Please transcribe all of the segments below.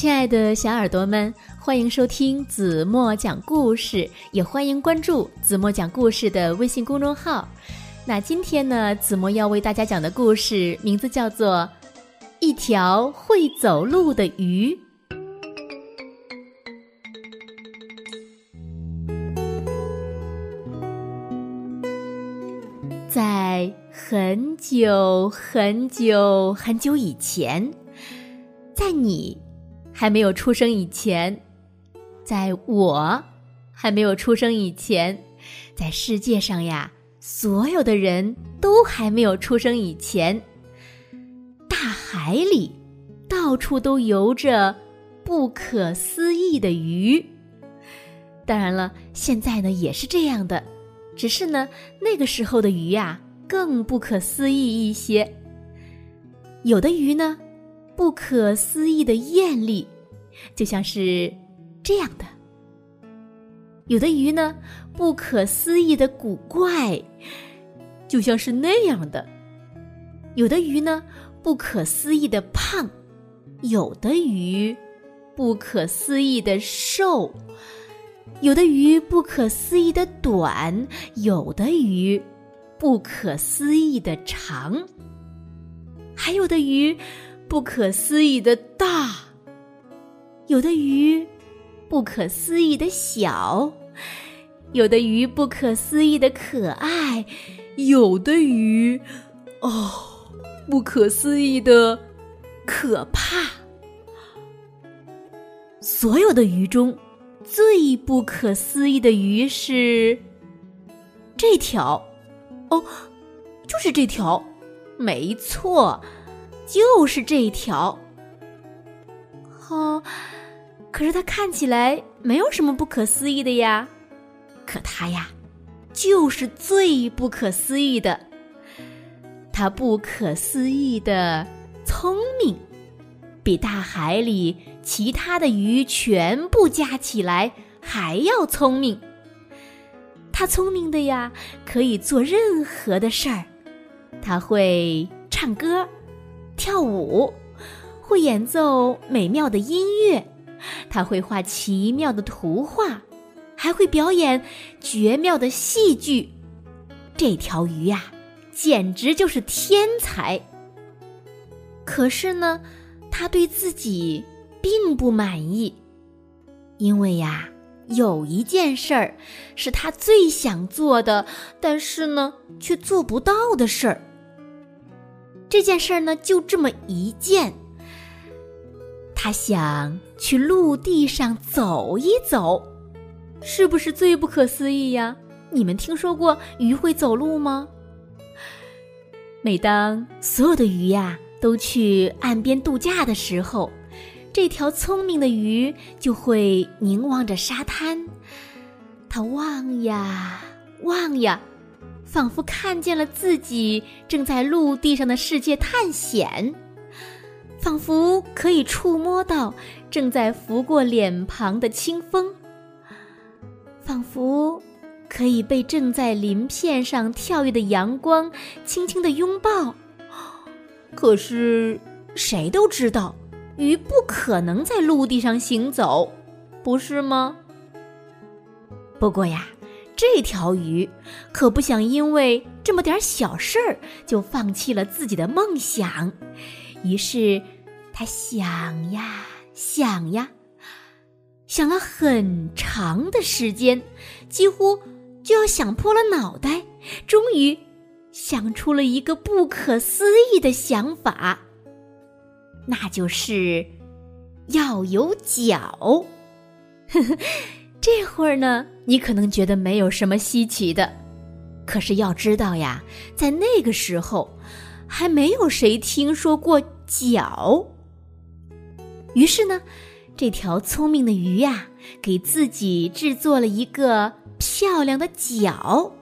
亲爱的小耳朵们，欢迎收听子墨讲故事，也欢迎关注子墨讲故事的微信公众号。那今天呢，子墨要为大家讲的故事名字叫做《一条会走路的鱼》。在很久很久很久以前，在你还没有出生以前，在我还没有出生以前，在世界上呀，所有的人都还没有出生以前，大海里到处都游着不可思议的鱼。当然了，现在呢也是这样的。只是呢，那个时候的鱼呀，更不可思议一些。有的鱼呢，不可思议的艳丽，就像是这样的；有的鱼呢，不可思议的古怪，就像是那样的；有的鱼呢，不可思议的胖；有的鱼，不可思议的瘦。有的鱼不可思议的短，有的鱼不可思议的长，还有的鱼不可思议的大，有的鱼不可思议的小，有的鱼不可思议的可爱，有的鱼哦不可思议的可怕。所有的鱼中。最不可思议的鱼是这条，哦，就是这条，没错，就是这条。哦，可是它看起来没有什么不可思议的呀，可它呀，就是最不可思议的。它不可思议的聪明。比大海里其他的鱼全部加起来还要聪明。他聪明的呀，可以做任何的事儿。他会唱歌、跳舞，会演奏美妙的音乐，他会画奇妙的图画，还会表演绝妙的戏剧。这条鱼呀，简直就是天才。可是呢？他对自己并不满意，因为呀，有一件事儿是他最想做的，但是呢，却做不到的事儿。这件事儿呢，就这么一件。他想去陆地上走一走，是不是最不可思议呀？你们听说过鱼会走路吗？每当所有的鱼呀。都去岸边度假的时候，这条聪明的鱼就会凝望着沙滩，它望呀望呀，仿佛看见了自己正在陆地上的世界探险，仿佛可以触摸到正在拂过脸庞的清风，仿佛可以被正在鳞片上跳跃的阳光轻轻的拥抱。可是，谁都知道，鱼不可能在陆地上行走，不是吗？不过呀，这条鱼可不想因为这么点小事儿就放弃了自己的梦想。于是，他想呀想呀，想了很长的时间，几乎就要想破了脑袋，终于。想出了一个不可思议的想法，那就是要有脚。呵呵，这会儿呢，你可能觉得没有什么稀奇的，可是要知道呀，在那个时候，还没有谁听说过脚。于是呢，这条聪明的鱼呀，给自己制作了一个漂亮的脚，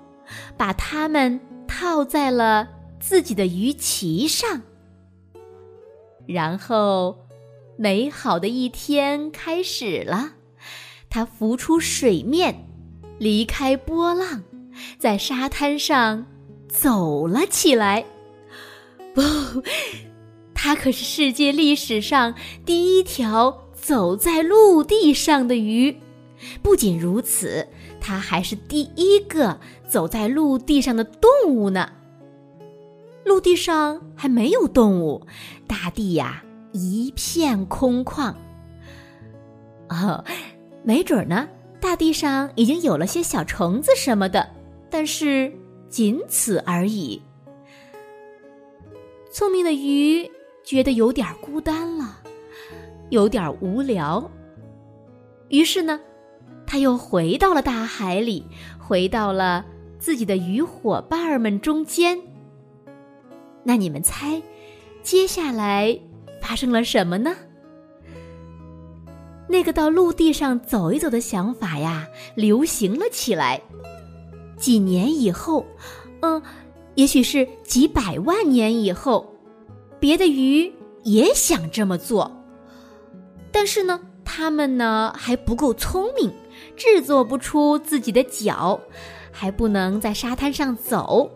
把它们。套在了自己的鱼鳍上，然后美好的一天开始了。它浮出水面，离开波浪，在沙滩上走了起来。哦，它可是世界历史上第一条走在陆地上的鱼。不仅如此，它还是第一个走在陆地上的动物呢。陆地上还没有动物，大地呀一片空旷。哦，没准呢，大地上已经有了些小虫子什么的，但是仅此而已。聪明的鱼觉得有点孤单了，有点无聊，于是呢。他又回到了大海里，回到了自己的鱼伙伴们中间。那你们猜，接下来发生了什么呢？那个到陆地上走一走的想法呀，流行了起来。几年以后，嗯，也许是几百万年以后，别的鱼也想这么做，但是呢，它们呢还不够聪明。制作不出自己的脚，还不能在沙滩上走。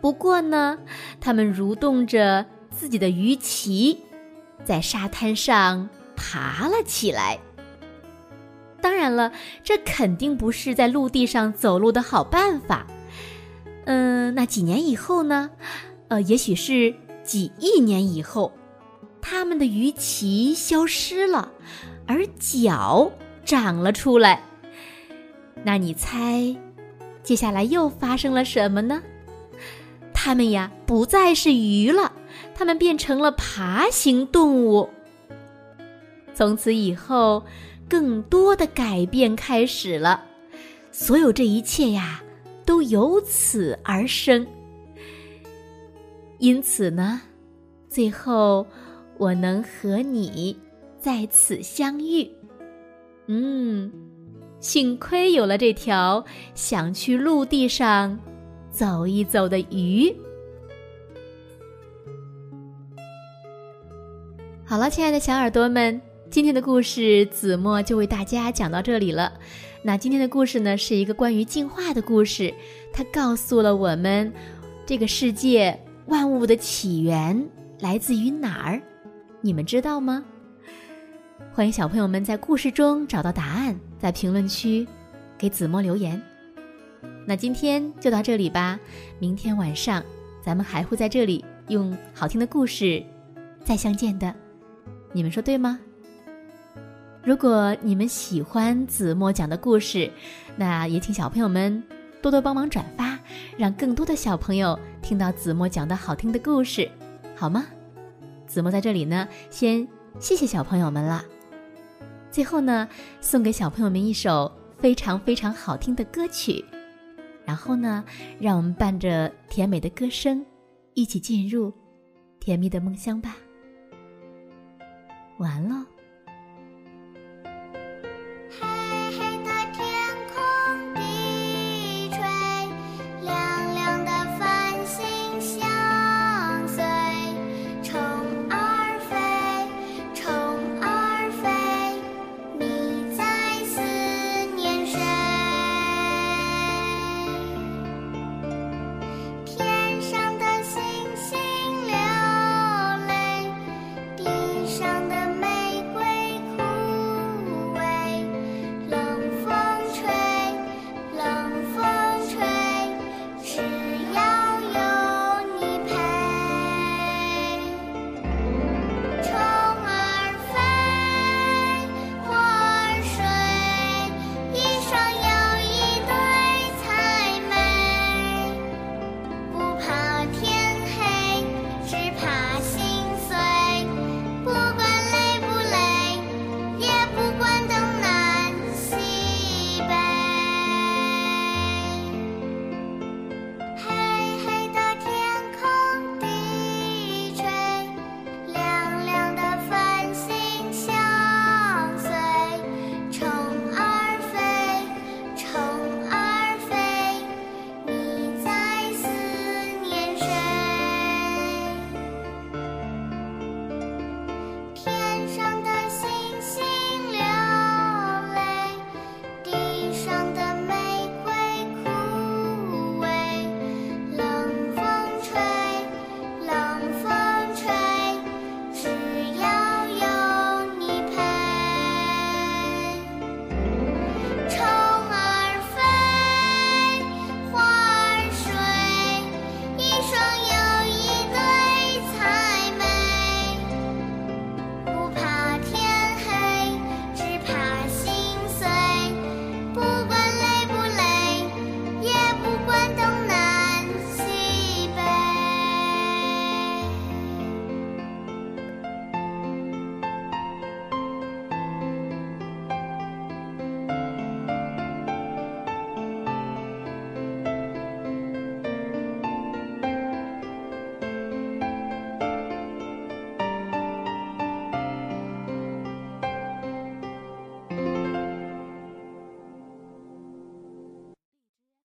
不过呢，它们蠕动着自己的鱼鳍，在沙滩上爬了起来。当然了，这肯定不是在陆地上走路的好办法。嗯，那几年以后呢？呃，也许是几亿年以后，他们的鱼鳍消失了，而脚长了出来。那你猜，接下来又发生了什么呢？它们呀，不再是鱼了，它们变成了爬行动物。从此以后，更多的改变开始了。所有这一切呀，都由此而生。因此呢，最后我能和你在此相遇。嗯。幸亏有了这条想去陆地上走一走的鱼。好了，亲爱的小耳朵们，今天的故事子墨就为大家讲到这里了。那今天的故事呢，是一个关于进化的故事，它告诉了我们这个世界万物的起源来自于哪儿，你们知道吗？欢迎小朋友们在故事中找到答案，在评论区给子墨留言。那今天就到这里吧，明天晚上咱们还会在这里用好听的故事再相见的，你们说对吗？如果你们喜欢子墨讲的故事，那也请小朋友们多多帮忙转发，让更多的小朋友听到子墨讲的好听的故事，好吗？子墨在这里呢，先谢谢小朋友们了。最后呢，送给小朋友们一首非常非常好听的歌曲，然后呢，让我们伴着甜美的歌声，一起进入甜蜜的梦乡吧。晚安喽。